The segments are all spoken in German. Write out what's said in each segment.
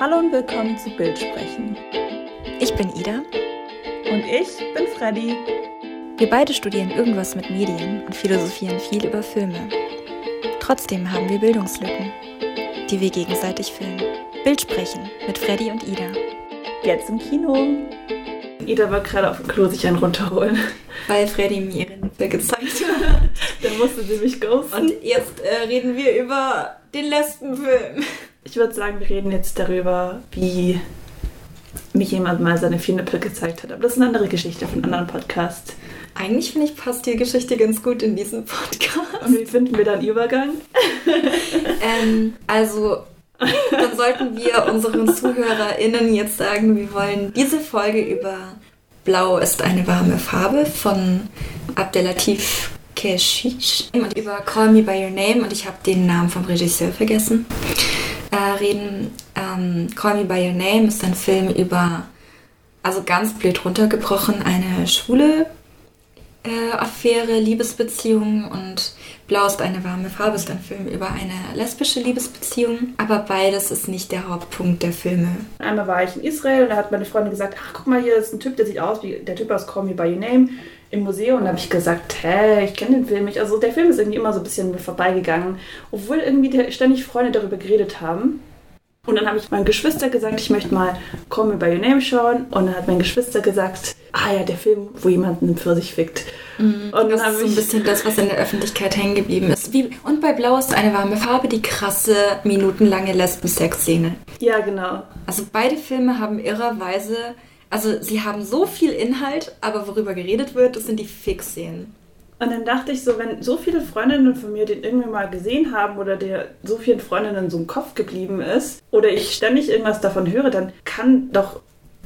Hallo und willkommen zu Bildsprechen. Ich bin Ida. Und ich bin Freddy. Wir beide studieren irgendwas mit Medien und philosophieren viel über Filme. Trotzdem haben wir Bildungslücken, die wir gegenseitig füllen. Bildsprechen mit Freddy und Ida. Jetzt im Kino. Ida war gerade auf dem Klo sich einen runterholen. Weil Freddy mir ihre Nippel gezeigt hat. Dann musste sie mich ghosten. Und jetzt äh, reden wir über den Lesbenfilm. Ich würde sagen, wir reden jetzt darüber, wie mich jemand mal seine vier Nippel gezeigt hat. Aber das ist eine andere Geschichte von einem anderen Podcast. Eigentlich finde ich, passt die Geschichte ganz gut in diesen Podcast. Und wie finden wir dann Übergang? ähm, also, dann sollten wir unseren ZuhörerInnen jetzt sagen, wir wollen diese Folge über Blau ist eine warme Farbe von Abdelatif Keshish und über Call Me By Your Name und ich habe den Namen vom Regisseur vergessen äh, reden. Ähm, Call Me By Your Name ist ein Film über, also ganz blöd runtergebrochen, eine schwule äh, Affäre, Liebesbeziehung und Blau ist eine warme Farbe ist ein Film über eine lesbische Liebesbeziehung. Aber beides ist nicht der Hauptpunkt der Filme. Einmal war ich in Israel und da hat meine Freundin gesagt, ach guck mal, hier ist ein Typ, der sieht aus wie der Typ aus Call Me By Your Name im Museum und da habe ich gesagt, hä, ich kenne den Film nicht. Also der Film ist irgendwie immer so ein bisschen vorbeigegangen, obwohl irgendwie ständig Freunde darüber geredet haben. Und dann habe ich meinen Geschwister gesagt, ich möchte mal Call Me By Your Name schauen. Und dann hat mein Geschwister gesagt, ah ja, der Film, wo jemand einen Pfirsich fickt. Mhm, und das ist so ein bisschen das, was in der Öffentlichkeit hängen geblieben ist. Wie, und bei Blau ist eine warme Farbe die krasse, minutenlange Lesben-Sex-Szene. Ja, genau. Also beide Filme haben irrerweise also sie haben so viel Inhalt, aber worüber geredet wird, das sind die Fix-Szenen. Und dann dachte ich so, wenn so viele Freundinnen von mir den irgendwie mal gesehen haben oder der so vielen Freundinnen so im Kopf geblieben ist oder ich ständig irgendwas davon höre, dann kann doch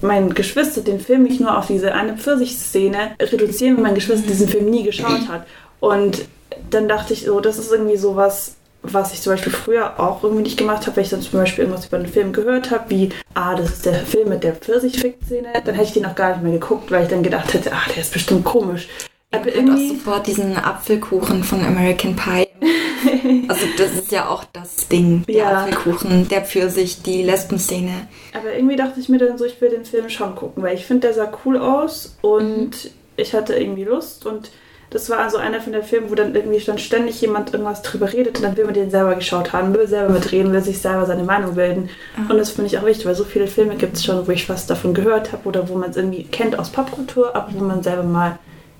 mein Geschwister den Film nicht nur auf diese eine Pfirsich-Szene reduzieren, wenn mein Geschwister diesen Film nie geschaut hat. Und dann dachte ich so, das ist irgendwie sowas, was ich zum Beispiel früher auch irgendwie nicht gemacht habe, wenn ich dann zum Beispiel irgendwas über einen Film gehört habe, wie, ah, das ist der Film mit der Pfirsich-Fick-Szene, dann hätte ich den auch gar nicht mehr geguckt, weil ich dann gedacht hätte, ah, der ist bestimmt komisch. Aber irgendwie... auch sofort diesen Apfelkuchen von American Pie. also das ist ja auch das Ding, der ja. Apfelkuchen, der Pfirsich, die Lesben-Szene. Aber irgendwie dachte ich mir dann so, ich will den Film schon gucken, weil ich finde, der sah cool aus und mhm. ich hatte irgendwie Lust und das war also einer von den Filmen, wo dann irgendwie dann ständig jemand irgendwas drüber redet und dann will man den selber geschaut haben, will selber mitreden, will sich selber seine Meinung bilden. Mhm. Und das finde ich auch wichtig, weil so viele Filme gibt es schon, wo ich was davon gehört habe oder wo man es irgendwie kennt aus Popkultur, aber wo man selber mal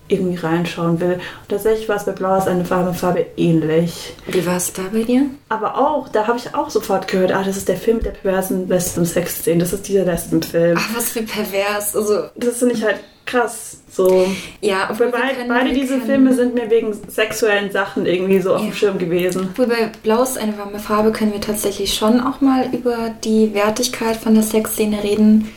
irgendwie reinschauen will. Und tatsächlich war es bei Blau ist eine warme Farbe ähnlich. Wie war es da bei dir? Aber auch, da habe ich auch sofort gehört, ah, das ist der Film mit der perversen Lesben-Sex-Szene. Das ist dieser Lesben-Film. Ach, was für pervers. Also, das finde ich halt krass. So. Ja, obwohl beid, beide diese Filme sind mir wegen sexuellen Sachen irgendwie so auf ja. dem Schirm gewesen. Obwohl bei Blau ist eine warme Farbe können wir tatsächlich schon auch mal über die Wertigkeit von der Sexszene reden.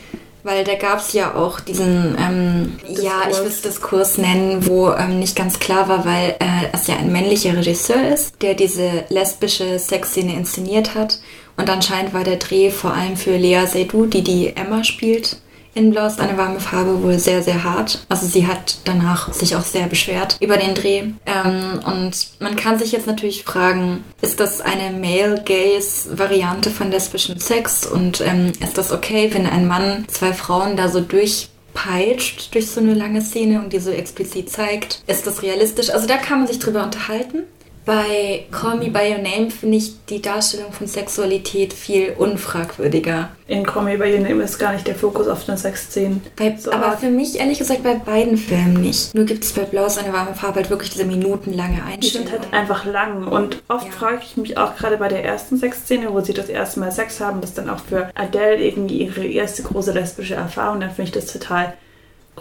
Weil da gab es ja auch diesen, ähm, ja, ich würde es Diskurs nennen, wo ähm, nicht ganz klar war, weil äh, es ja ein männlicher Regisseur ist, der diese lesbische Sexszene inszeniert hat. Und anscheinend war der Dreh vor allem für Lea Seydoux, die die Emma spielt, in Blau ist eine warme Farbe wohl sehr, sehr hart. Also sie hat danach sich auch sehr beschwert über den Dreh. Ähm, und man kann sich jetzt natürlich fragen, ist das eine Male-Gaze-Variante von lesbischem Sex? Und ähm, ist das okay, wenn ein Mann zwei Frauen da so durchpeitscht durch so eine lange Szene und die so explizit zeigt? Ist das realistisch? Also da kann man sich drüber unterhalten. Bei Call Me By Your Name finde ich die Darstellung von Sexualität viel unfragwürdiger. In Call Me By Your Name ist gar nicht der Fokus auf den Sexszenen. So aber für mich ehrlich gesagt bei beiden Filmen nicht. Nur gibt es bei Blau eine warme Farbe halt wirklich diese minutenlange Einstellung. Die sind halt einfach lang und oft ja. frage ich mich auch gerade bei der ersten Sexszene, wo sie das erste Mal Sex haben, das dann auch für Adele irgendwie ihre erste große lesbische Erfahrung, dann finde ich das total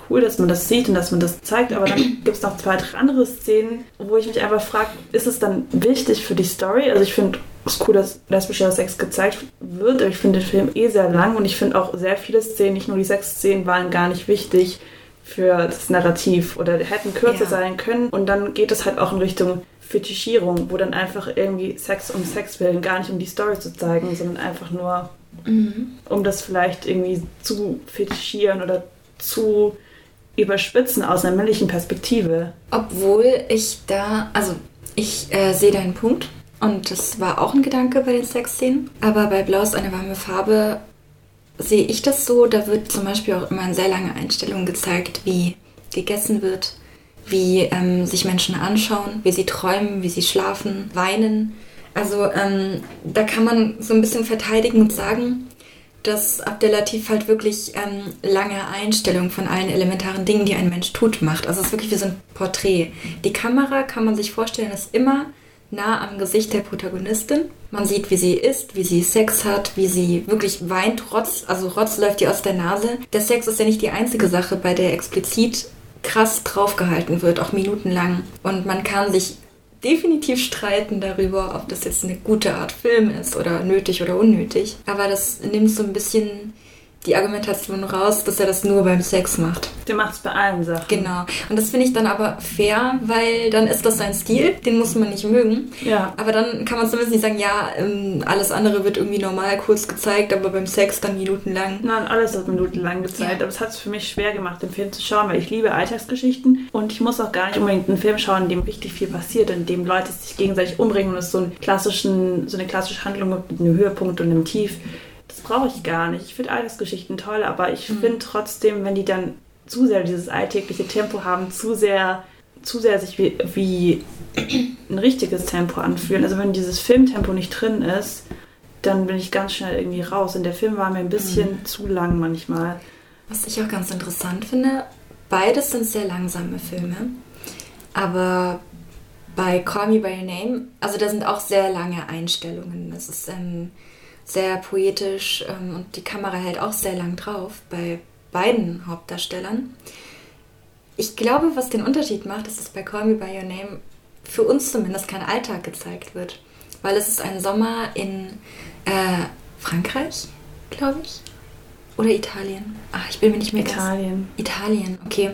cool, dass man das sieht und dass man das zeigt, aber dann gibt es noch zwei, drei andere Szenen, wo ich mich einfach frage, ist es dann wichtig für die Story? Also ich finde es cool, dass lesbischer Sex gezeigt wird, aber ich finde den Film eh sehr lang und ich finde auch sehr viele Szenen, nicht nur die Sexszenen, waren gar nicht wichtig für das Narrativ oder hätten kürzer ja. sein können und dann geht es halt auch in Richtung Fetischierung, wo dann einfach irgendwie Sex um Sex willen, gar nicht um die Story zu zeigen, sondern einfach nur mhm. um das vielleicht irgendwie zu fetischieren oder zu überspitzen aus einer männlichen Perspektive. Obwohl ich da, also ich äh, sehe deinen Punkt und das war auch ein Gedanke bei den Sexszenen, aber bei Blau ist eine warme Farbe sehe ich das so, da wird zum Beispiel auch immer in sehr lange Einstellungen gezeigt, wie gegessen wird, wie ähm, sich Menschen anschauen, wie sie träumen, wie sie schlafen, weinen. Also ähm, da kann man so ein bisschen verteidigen und sagen, dass Abdelatif halt wirklich ähm, lange Einstellungen von allen elementaren Dingen, die ein Mensch tut, macht. Also es ist wirklich wie so ein Porträt. Die Kamera, kann man sich vorstellen, ist immer nah am Gesicht der Protagonistin. Man sieht, wie sie isst, wie sie Sex hat, wie sie wirklich weint, Rotz, also Rotz läuft ihr aus der Nase. Der Sex ist ja nicht die einzige Sache, bei der explizit krass draufgehalten wird, auch minutenlang. Und man kann sich definitiv streiten darüber, ob das jetzt eine gute Art Film ist oder nötig oder unnötig. Aber das nimmt so ein bisschen die Argumentation raus, dass er das nur beim Sex macht. Der macht es bei allen Sachen. Genau. Und das finde ich dann aber fair, weil dann ist das sein Stil, den muss man nicht mögen. Ja. Aber dann kann man zumindest nicht sagen, ja, ähm, alles andere wird irgendwie normal kurz gezeigt, aber beim Sex dann minutenlang. Nein, alles wird minutenlang gezeigt. Ja. Aber es hat es für mich schwer gemacht, den Film zu schauen, weil ich liebe Alltagsgeschichten und ich muss auch gar nicht unbedingt einen Film schauen, in dem richtig viel passiert, in dem Leute sich gegenseitig umbringen und es so, einen klassischen, so eine klassische Handlung mit einem Höhepunkt und einem Tief das brauche ich gar nicht. Ich finde Alltagsgeschichten toll, aber ich mhm. finde trotzdem, wenn die dann zu sehr dieses alltägliche Tempo haben, zu sehr, zu sehr sich wie, wie ein richtiges Tempo anfühlen. Also wenn dieses Filmtempo nicht drin ist, dann bin ich ganz schnell irgendwie raus. Und der Film war mir ein bisschen mhm. zu lang manchmal. Was ich auch ganz interessant finde, beides sind sehr langsame Filme. Aber bei Call Me By Your Name, also da sind auch sehr lange Einstellungen. Das ist ähm, sehr poetisch ähm, und die Kamera hält auch sehr lang drauf bei beiden Hauptdarstellern. Ich glaube, was den Unterschied macht, ist, dass bei Call Me By Your Name für uns zumindest kein Alltag gezeigt wird. Weil es ist ein Sommer in äh, Frankreich, glaube ich. Oder Italien. Ach, ich bin mir nicht mehr Italien. Ganz... Italien, okay.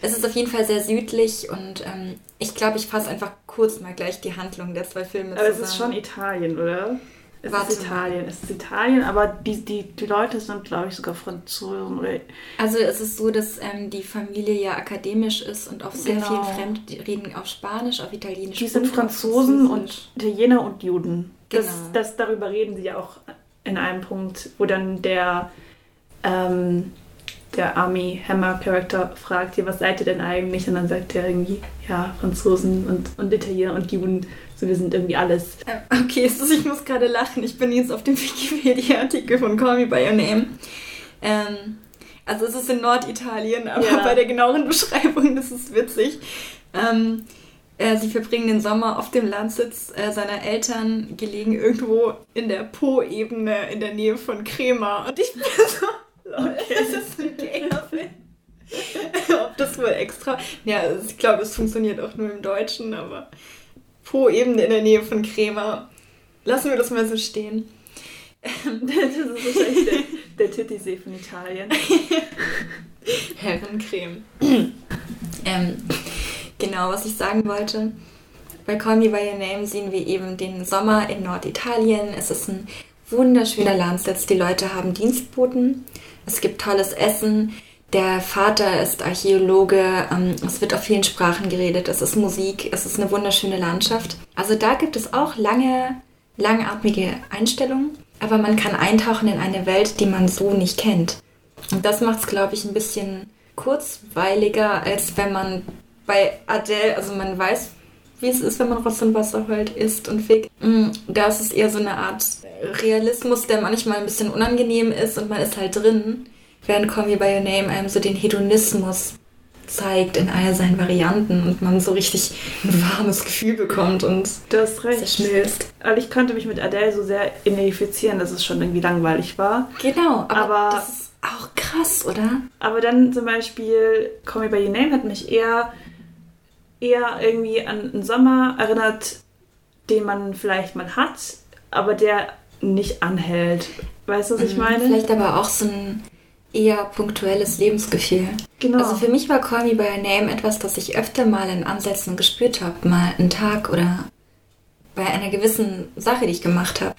Es ist auf jeden Fall sehr südlich und ähm, ich glaube, ich fasse einfach kurz mal gleich die Handlung der zwei Filme Aber zusammen. es ist schon Italien, oder? Es Warte. ist Italien. Es ist Italien, aber die, die, die Leute sind, glaube ich, sogar Franzosen. Oder also es ist so, dass ähm, die Familie ja akademisch ist und auf sehr genau. viel Fremd die reden auf Spanisch, auf Italienisch. Die sind Franzosen und Italiener und Juden. Genau. Das, das, darüber reden sie ja auch in einem Punkt, wo dann der ähm, der Army Hammer Charakter fragt, ja, was seid ihr denn eigentlich? Und dann sagt er irgendwie, ja, Franzosen und, und Italiener und Juden, so wir sind irgendwie alles. Ähm, okay, ich muss gerade lachen. Ich bin jetzt auf dem Wikipedia-Artikel von Call Me By Your Name. Ähm, also es ist in Norditalien, aber ja. bei der genaueren Beschreibung, das ist witzig. Ähm, äh, sie verbringen den Sommer auf dem Landsitz äh, seiner Eltern, gelegen irgendwo in der Po-Ebene in der Nähe von Crema. Und ich bin so... Okay. Das ist ein. Ob das wohl extra. Ja, ich glaube, es funktioniert auch nur im Deutschen, aber Po-Ebene in der Nähe von Crema. Lassen wir das mal so stehen. das ist wahrscheinlich der, der Titisee von Italien. Herrencreme. ähm, genau, was ich sagen wollte. Bei Call Me By Your Name sehen wir eben den Sommer in Norditalien. Es ist ein wunderschöner Landsitz. Die Leute haben Dienstboten. Es gibt tolles Essen. Der Vater ist Archäologe. Ähm, es wird auf vielen Sprachen geredet. Es ist Musik. Es ist eine wunderschöne Landschaft. Also da gibt es auch lange, langatmige Einstellungen. Aber man kann eintauchen in eine Welt, die man so nicht kennt. Und das macht es, glaube ich, ein bisschen kurzweiliger, als wenn man bei Adele, also man weiß, wie es ist, wenn man Rotz und Wasser heult, isst und fickt. Mm, da ist es eher so eine Art Realismus, der manchmal ein bisschen unangenehm ist und man ist halt drin, während Call Me By Your Name einem so den Hedonismus zeigt in all seinen Varianten und man so richtig ein warmes Gefühl bekommt und das recht. zerschmilzt. Also ich konnte mich mit Adele so sehr identifizieren, dass es schon irgendwie langweilig war. Genau, aber, aber das ist auch krass, oder? Aber dann zum Beispiel Call Me By Your Name hat mich eher eher irgendwie an einen Sommer erinnert, den man vielleicht mal hat, aber der nicht anhält. Weißt du, was ich mhm. meine? Vielleicht aber auch so ein eher punktuelles Lebensgefühl. Genau. Also für mich war Call Me By Your Name etwas, das ich öfter mal in Ansätzen gespürt habe. Mal einen Tag oder bei einer gewissen Sache, die ich gemacht habe.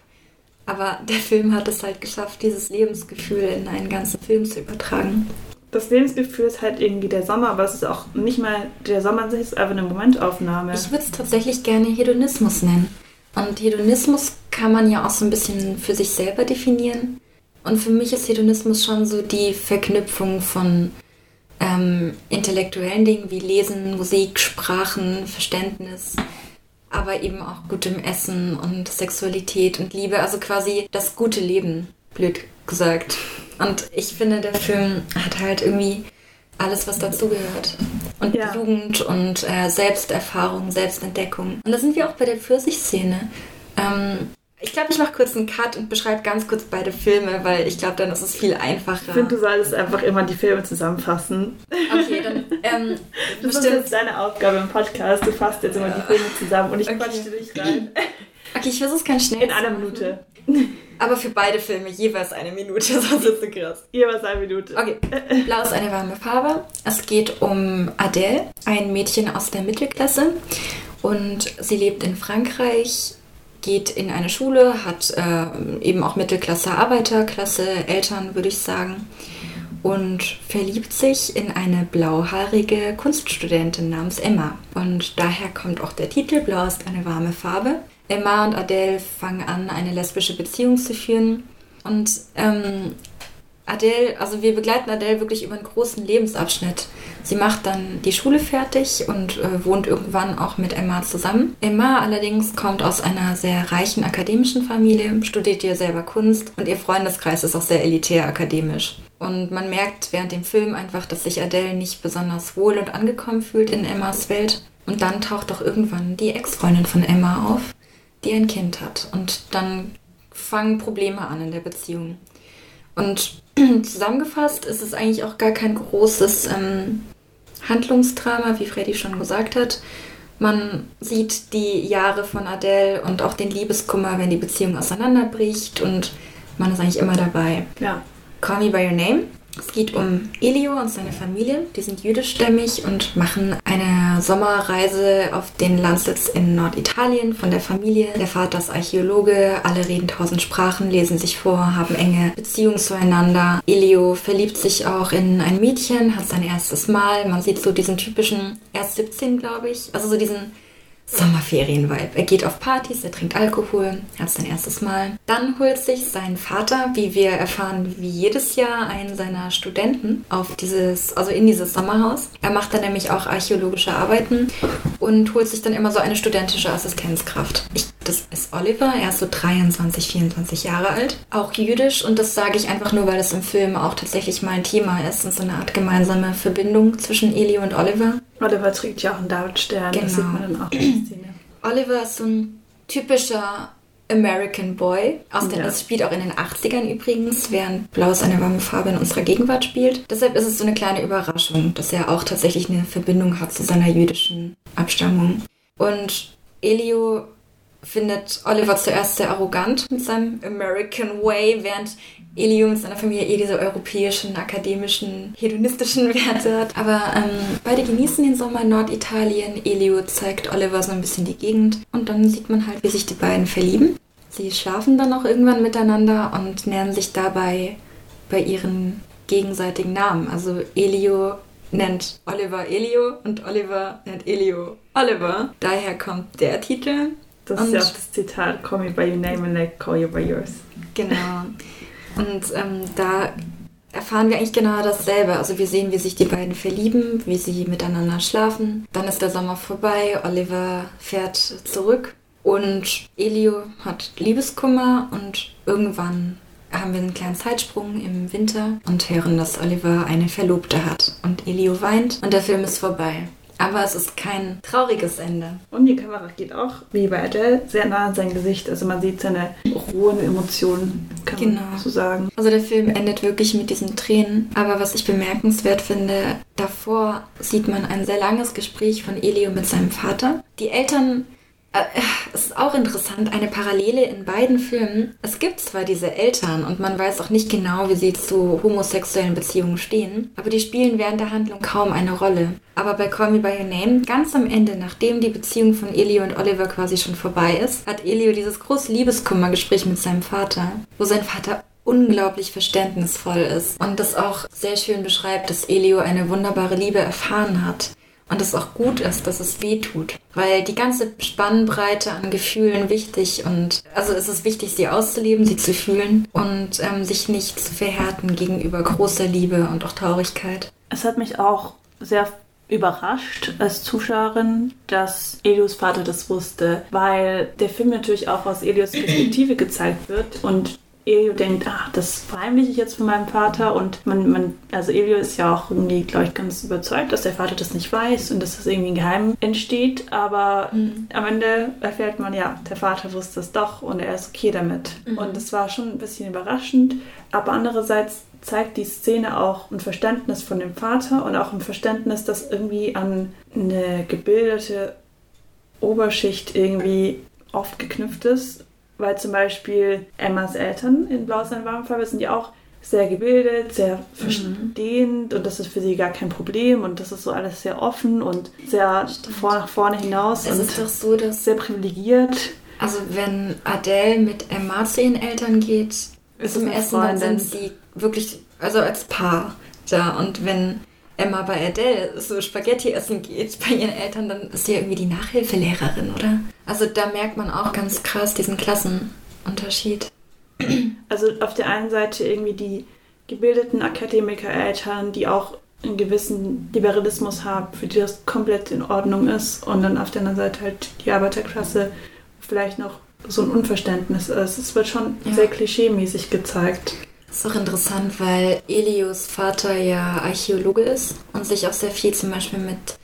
Aber der Film hat es halt geschafft, dieses Lebensgefühl in einen ganzen Film zu übertragen das Lebensgefühl ist halt irgendwie der Sommer, aber es ist auch nicht mal der Sommer, es ist einfach eine Momentaufnahme. Ich würde es tatsächlich gerne Hedonismus nennen. Und Hedonismus kann man ja auch so ein bisschen für sich selber definieren. Und für mich ist Hedonismus schon so die Verknüpfung von ähm, intellektuellen Dingen wie Lesen, Musik, Sprachen, Verständnis, aber eben auch gutem Essen und Sexualität und Liebe, also quasi das gute Leben, blöd gesagt. Und ich finde, der Film hat halt irgendwie alles, was dazugehört. Und ja. Jugend und äh, Selbsterfahrung, Selbstentdeckung. Und da sind wir auch bei der Pfirsich-Szene. Ähm, ich glaube, ich mache kurz einen Cut und beschreibe ganz kurz beide Filme, weil ich glaube, dann ist es viel einfacher. Ich finde, du solltest einfach immer die Filme zusammenfassen. Okay, dann. Ähm, das ist jetzt deine Aufgabe im Podcast. Du fasst jetzt immer die Filme zusammen und ich okay. quatsche dich rein. Okay, ich versuche es ganz schnell. In einer Minute. Aber für beide Filme jeweils eine Minute, sonst ist es krass. Jeweils eine Minute. Okay. Blau ist eine warme Farbe. Es geht um Adele, ein Mädchen aus der Mittelklasse. Und sie lebt in Frankreich, geht in eine Schule, hat äh, eben auch Mittelklasse, Arbeiterklasse, Eltern, würde ich sagen. Und verliebt sich in eine blauhaarige Kunststudentin namens Emma. Und daher kommt auch der Titel Blau ist eine warme Farbe. Emma und Adele fangen an, eine lesbische Beziehung zu führen. Und ähm, Adele, also wir begleiten Adele wirklich über einen großen Lebensabschnitt. Sie macht dann die Schule fertig und äh, wohnt irgendwann auch mit Emma zusammen. Emma allerdings kommt aus einer sehr reichen akademischen Familie, studiert hier selber Kunst und ihr Freundeskreis ist auch sehr elitär akademisch. Und man merkt während dem Film einfach, dass sich Adele nicht besonders wohl und angekommen fühlt in Emmas Welt. Und dann taucht doch irgendwann die Ex-Freundin von Emma auf die ein Kind hat. Und dann fangen Probleme an in der Beziehung. Und zusammengefasst ist es eigentlich auch gar kein großes ähm, Handlungsdrama, wie Freddy schon gesagt hat. Man sieht die Jahre von Adele und auch den Liebeskummer, wenn die Beziehung auseinanderbricht und man ist eigentlich immer dabei. Ja. Call Me By Your Name es geht um Elio und seine Familie. Die sind jüdischstämmig und machen eine Sommerreise auf den Landsitz in Norditalien von der Familie. Der Vater ist Archäologe, alle reden tausend Sprachen, lesen sich vor, haben enge Beziehungen zueinander. Elio verliebt sich auch in ein Mädchen, hat sein erstes Mal. Man sieht so diesen typischen, erst 17, glaube ich, also so diesen Sommerferien-Vibe. Er geht auf Partys, er trinkt Alkohol, hat sein erstes Mal. Dann holt sich sein Vater, wie wir erfahren, wie jedes Jahr einen seiner Studenten auf dieses, also in dieses Sommerhaus. Er macht dann nämlich auch archäologische Arbeiten und holt sich dann immer so eine studentische Assistenzkraft. Ich, das ist Oliver, er ist so 23, 24 Jahre alt, auch jüdisch und das sage ich einfach nur, weil es im Film auch tatsächlich mal ein Thema ist und so eine Art gemeinsame Verbindung zwischen Eli und Oliver. Oliver trägt ja auch einen Davidstern, genau. das sieht man dann auch in der Szene. Oliver ist so ein typischer American Boy. Aus den, ja. Das spielt auch in den 80ern übrigens, während Blau ist eine warme Farbe in unserer Gegenwart spielt. Deshalb ist es so eine kleine Überraschung, dass er auch tatsächlich eine Verbindung hat zu seiner jüdischen Abstammung. Und Elio findet Oliver zuerst sehr arrogant mit seinem American Way, während Elio mit seiner Familie eh diese europäischen, akademischen, hedonistischen Werte hat. Aber ähm, beide genießen den Sommer in Norditalien. Elio zeigt Oliver so ein bisschen die Gegend und dann sieht man halt, wie sich die beiden verlieben. Sie schlafen dann auch irgendwann miteinander und nähern sich dabei bei ihren gegenseitigen Namen. Also Elio nennt Oliver Elio und Oliver nennt Elio Oliver. Daher kommt der Titel. Das und ist ja auch das Zitat, call me by your name and I call you by yours. Genau. Und ähm, da erfahren wir eigentlich genau dasselbe. Also wir sehen, wie sich die beiden verlieben, wie sie miteinander schlafen. Dann ist der Sommer vorbei, Oliver fährt zurück und Elio hat Liebeskummer und irgendwann haben wir einen kleinen Zeitsprung im Winter und hören, dass Oliver eine Verlobte hat. Und Elio weint und der Film ist vorbei. Aber es ist kein trauriges Ende. Und die Kamera geht auch, wie bei Adele, sehr nah an sein Gesicht. Also man sieht seine rohen Emotionen, kann genau. man so sagen. Also der Film endet wirklich mit diesen Tränen. Aber was ich bemerkenswert finde, davor sieht man ein sehr langes Gespräch von Elio mit seinem Vater. Die Eltern es ist auch interessant, eine Parallele in beiden Filmen. Es gibt zwar diese Eltern und man weiß auch nicht genau, wie sie zu homosexuellen Beziehungen stehen, aber die spielen während der Handlung kaum eine Rolle. Aber bei Call Me By Your Name, ganz am Ende, nachdem die Beziehung von Elio und Oliver quasi schon vorbei ist, hat Elio dieses große Liebeskummergespräch mit seinem Vater, wo sein Vater unglaublich verständnisvoll ist und das auch sehr schön beschreibt, dass Elio eine wunderbare Liebe erfahren hat und es auch gut ist, dass es weh tut. Weil die ganze Spannbreite an Gefühlen wichtig und also es ist wichtig, sie auszuleben, sie zu fühlen und ähm, sich nicht zu verhärten gegenüber großer Liebe und auch Traurigkeit. Es hat mich auch sehr überrascht als Zuschauerin, dass Elios Vater das wusste, weil der Film natürlich auch aus Elios Perspektive gezeigt wird und Elio denkt, ach, das verheimliche ich jetzt von meinem Vater und man, man, also Elio ist ja auch irgendwie, glaube ich, ganz überzeugt, dass der Vater das nicht weiß und dass das irgendwie ein Geheim entsteht, aber mhm. am Ende erfährt man, ja, der Vater wusste es doch und er ist okay damit. Mhm. Und das war schon ein bisschen überraschend, aber andererseits zeigt die Szene auch ein Verständnis von dem Vater und auch ein Verständnis, das irgendwie an eine gebildete Oberschicht irgendwie oft geknüpft ist weil zum Beispiel Emmas Eltern in Blau ist eine warme Farbe sind ja auch sehr gebildet, sehr verstehend mhm. und das ist für sie gar kein Problem und das ist so alles sehr offen und sehr vor, nach vorne hinaus es und ist doch so, dass sehr privilegiert. Also wenn Adele mit Emma zu ihren Eltern geht, ist im ersten Mal sind sie wirklich, also als Paar da und wenn Emma bei Adele so Spaghetti essen geht bei ihren Eltern, dann ist sie ja irgendwie die Nachhilfelehrerin, oder? Also da merkt man auch ganz krass diesen Klassenunterschied. Also auf der einen Seite irgendwie die gebildeten Akademiker-Eltern, die auch einen gewissen Liberalismus haben, für die das komplett in Ordnung ist. Und dann auf der anderen Seite halt die Arbeiterklasse, vielleicht noch so ein Unverständnis ist. Es wird schon ja. sehr klischeemäßig gezeigt. Das ist auch interessant, weil Elios Vater ja Archäologe ist und sich auch sehr viel zum Beispiel mit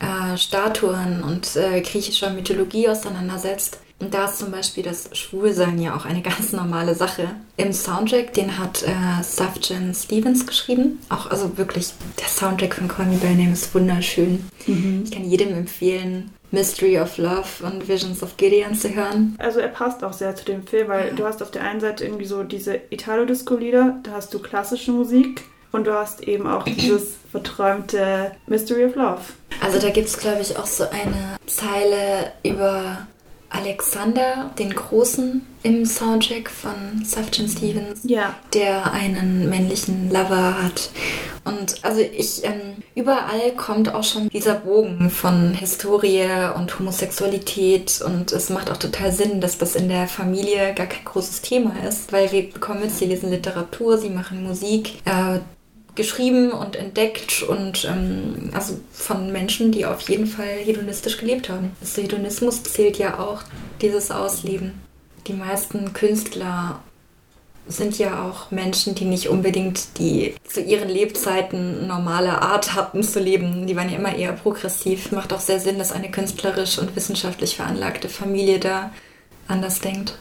äh, Statuen und äh, griechischer Mythologie auseinandersetzt. Und da ist zum Beispiel das Schwulsein ja auch eine ganz normale Sache. Im Soundtrack, den hat äh, Safjan Stevens geschrieben. Auch also wirklich, der Soundtrack von Call Me By Name ist wunderschön. Mhm. Ich kann jedem empfehlen, Mystery of Love und Visions of Gideon zu hören. Also er passt auch sehr zu dem Film, weil ja. du hast auf der einen Seite irgendwie so diese Italo-Disco-Lieder, da hast du klassische Musik und du hast eben auch dieses verträumte Mystery of Love. Also da gibt es, glaube ich, auch so eine Zeile über Alexander den Großen im Soundtrack von Sufjan Stevens, ja. der einen männlichen Lover hat. Und also ich, ähm, überall kommt auch schon dieser Bogen von Historie und Homosexualität und es macht auch total Sinn, dass das in der Familie gar kein großes Thema ist, weil wir bekommen jetzt, sie lesen Literatur, sie machen Musik, äh, geschrieben und entdeckt und ähm, also von Menschen, die auf jeden Fall hedonistisch gelebt haben. Also Hedonismus zählt ja auch dieses Ausleben. Die meisten Künstler sind ja auch Menschen, die nicht unbedingt die zu ihren Lebzeiten normale Art hatten zu leben. Die waren ja immer eher progressiv. Macht auch sehr Sinn, dass eine künstlerisch und wissenschaftlich veranlagte Familie da anders denkt.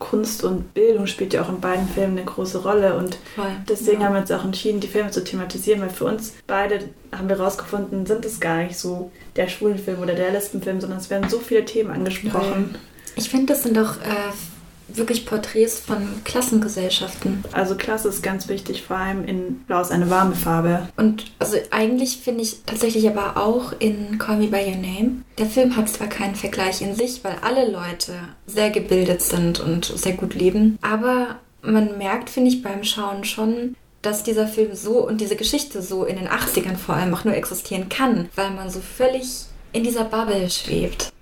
Kunst und Bildung spielt ja auch in beiden Filmen eine große Rolle und Voll, deswegen ja. haben wir uns auch entschieden, die Filme zu thematisieren, weil für uns beide haben wir herausgefunden, sind es gar nicht so der Schwulenfilm oder der Lesbenfilm, sondern es werden so viele Themen angesprochen. Ich finde, das sind doch äh, wirklich Porträts von Klassengesellschaften. Also Klasse ist ganz wichtig, vor allem in Blau ist eine warme Farbe. Und also eigentlich finde ich tatsächlich aber auch in Call Me By Your Name, der Film hat zwar keinen Vergleich in sich, weil alle Leute sehr gebildet sind und sehr gut leben, aber man merkt, finde ich, beim Schauen schon, dass dieser Film so und diese Geschichte so in den 80ern vor allem auch nur existieren kann, weil man so völlig in dieser Bubble schwebt.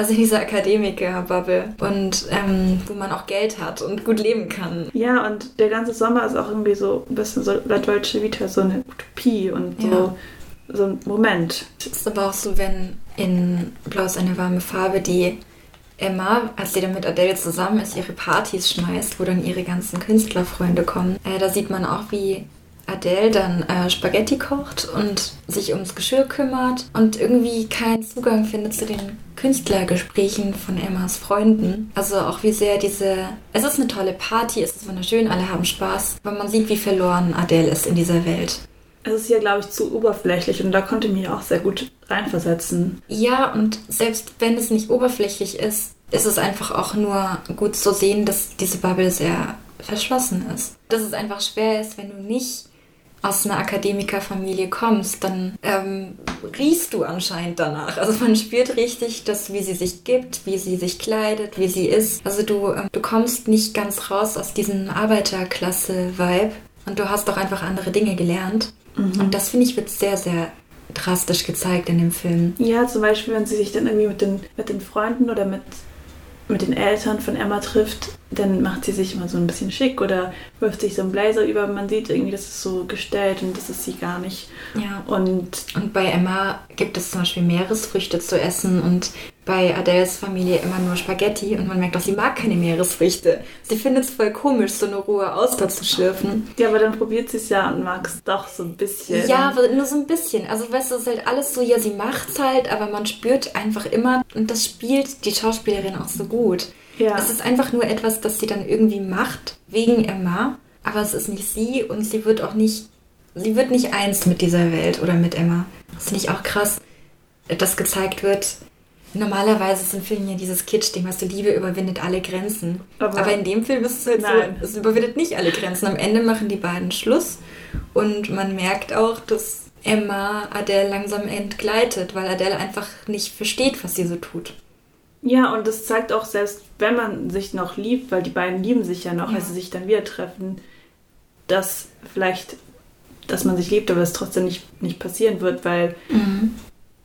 Also in dieser Akademiker-Bubble und ähm, wo man auch Geld hat und gut leben kann. Ja, und der ganze Sommer ist auch irgendwie so ein bisschen so La Deutsche Vita, so eine Utopie und so, ja. so ein Moment. Es ist aber auch so, wenn in Blau ist eine warme Farbe die Emma, als sie dann mit Adele zusammen ist, ihre Partys schmeißt, wo dann ihre ganzen Künstlerfreunde kommen. Äh, da sieht man auch, wie Adele dann äh, Spaghetti kocht und sich ums Geschirr kümmert und irgendwie keinen Zugang findet zu den Künstlergesprächen von Emmas Freunden. Also auch wie sehr diese... Es ist eine tolle Party, es ist wunderschön, alle haben Spaß, aber man sieht, wie verloren Adele ist in dieser Welt. Es ist hier, glaube ich, zu oberflächlich und da konnte ich mich auch sehr gut reinversetzen. Ja, und selbst wenn es nicht oberflächlich ist, ist es einfach auch nur gut zu sehen, dass diese Bubble sehr verschlossen ist. Dass es einfach schwer ist, wenn du nicht aus einer Akademikerfamilie kommst, dann ähm, riechst du anscheinend danach. Also man spürt richtig, dass wie sie sich gibt, wie sie sich kleidet, wie sie ist. Also du, ähm, du kommst nicht ganz raus aus diesem Arbeiterklasse-Vibe und du hast auch einfach andere Dinge gelernt. Mhm. Und das finde ich wird sehr, sehr drastisch gezeigt in dem Film. Ja, zum Beispiel, wenn sie sich dann irgendwie mit den, mit den Freunden oder mit mit den Eltern von Emma trifft, dann macht sie sich immer so ein bisschen schick oder wirft sich so einen Blazer über. Man sieht irgendwie, das ist so gestellt und das ist sie gar nicht. Ja. Und, und bei Emma gibt es zum Beispiel Meeresfrüchte zu essen und bei Adels Familie immer nur Spaghetti und man merkt auch, sie mag keine Meeresfrüchte. Sie findet es voll komisch, so eine rohe Auster zu schlürfen. Ja, aber dann probiert sie es ja und mag es doch so ein bisschen. Ja, nur so ein bisschen. Also weißt du, es ist halt alles so, ja, sie macht es halt, aber man spürt einfach immer, und das spielt die Schauspielerin auch so gut. Ja. Es ist einfach nur etwas, das sie dann irgendwie macht, wegen Emma, aber es ist nicht sie und sie wird auch nicht, sie wird nicht eins mit dieser Welt oder mit Emma. Das finde ich auch krass, dass gezeigt wird, Normalerweise ist im Film ja dieses Kitsch-Ding, was du Liebe überwindet alle Grenzen. Aber, Aber, in dem Film ist es halt nein. so, es überwindet nicht alle Grenzen. Am Ende machen die beiden Schluss und man merkt auch, dass Emma Adele langsam entgleitet, weil Adele einfach nicht versteht, was sie so tut. Ja, und das zeigt auch, selbst wenn man sich noch liebt, weil die beiden lieben sich ja noch, ja. als sie sich dann wieder treffen, dass vielleicht, dass man sich liebt, aber es trotzdem nicht, nicht passieren wird, weil mhm.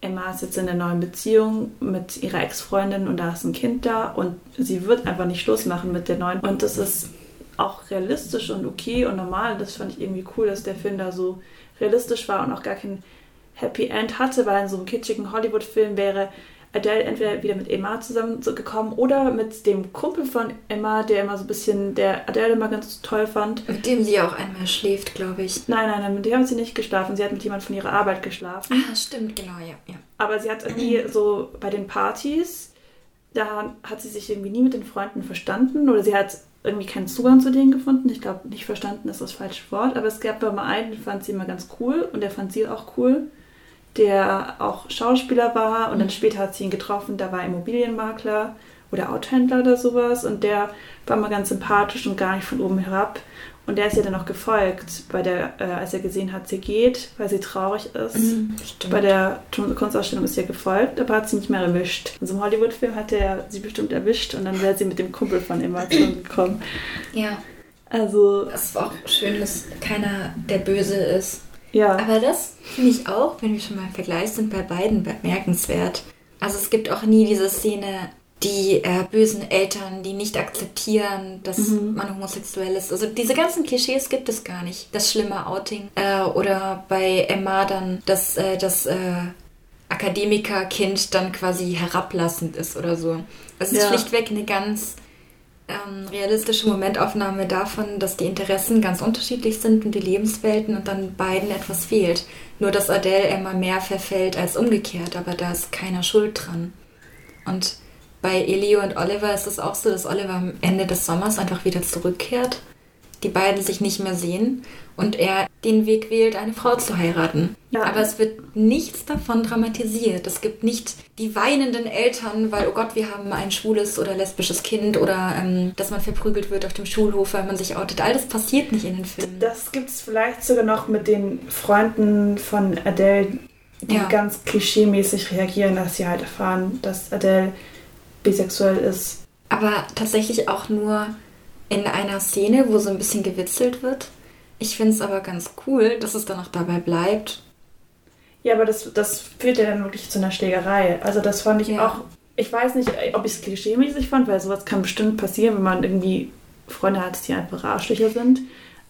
Emma ist jetzt in einer neuen Beziehung mit ihrer Ex-Freundin und da ist ein Kind da und sie wird einfach nicht Schluss machen mit der neuen. Und das ist auch realistisch und okay und normal. Das fand ich irgendwie cool, dass der Film da so realistisch war und auch gar kein Happy End hatte, weil in so einem kitschigen Hollywood-Film wäre Adele entweder wieder mit Emma zusammengekommen oder mit dem Kumpel von Emma, der immer so ein bisschen, der Adele immer ganz toll fand. Mit dem sie auch einmal schläft, glaube ich. Nein, nein, nein, mit dem hat sie nicht geschlafen. Sie hat mit jemand von ihrer Arbeit geschlafen. Ah, stimmt, genau, ja. ja. Aber sie hat irgendwie so bei den Partys, da hat sie sich irgendwie nie mit den Freunden verstanden oder sie hat irgendwie keinen Zugang zu denen gefunden. Ich glaube, nicht verstanden ist das falsche Wort, aber es gab immer einen, den fand sie immer ganz cool und der fand sie auch cool der auch Schauspieler war und dann mhm. später hat sie ihn getroffen, da war Immobilienmakler oder Autohändler oder sowas und der war mal ganz sympathisch und gar nicht von oben herab. Und der ist ihr dann auch gefolgt, bei der, äh, als er gesehen hat, sie geht, weil sie traurig ist. Mhm, bei der Kunstausstellung ist sie ihr gefolgt, aber hat sie nicht mehr erwischt. In so einem Hollywood-Film hat er sie bestimmt erwischt und dann wäre sie mit dem Kumpel von ihm gekommen. Ja. Also. Es war auch schön, dass keiner der Böse ist. Ja. Aber das finde ich auch, wenn wir schon mal im Vergleich sind, bei beiden bemerkenswert. Also es gibt auch nie diese Szene, die äh, bösen Eltern, die nicht akzeptieren, dass mhm. man homosexuell ist. Also diese ganzen Klischees gibt es gar nicht. Das schlimme Outing äh, oder bei Emma dann, dass äh, das äh, Akademikerkind dann quasi herablassend ist oder so. Es ist ja. schlichtweg eine ganz ähm, realistische Momentaufnahme davon, dass die Interessen ganz unterschiedlich sind und die Lebenswelten und dann beiden etwas fehlt. Nur dass Adele immer mehr verfällt als umgekehrt, aber da ist keiner schuld dran. Und bei Elio und Oliver ist es auch so, dass Oliver am Ende des Sommers einfach wieder zurückkehrt, die beiden sich nicht mehr sehen und er den Weg wählt, eine Frau zu heiraten. Ja. Aber es wird nichts davon dramatisiert. Es gibt nicht die weinenden Eltern, weil, oh Gott, wir haben ein schwules oder lesbisches Kind oder ähm, dass man verprügelt wird auf dem Schulhof, weil man sich outet. All das passiert nicht in den Filmen. Das gibt es vielleicht sogar noch mit den Freunden von Adele, die ja. ganz klischeemäßig reagieren, dass sie halt erfahren, dass Adele bisexuell ist. Aber tatsächlich auch nur in einer Szene, wo so ein bisschen gewitzelt wird. Ich finde es aber ganz cool, dass es dann auch dabei bleibt. Ja, aber das, das führt ja dann wirklich zu einer Schlägerei. Also das fand ich ja. auch, ich weiß nicht, ob ich es klischeemäßig fand, weil sowas kann bestimmt passieren, wenn man irgendwie Freunde hat, die einfach Arschlöcher sind.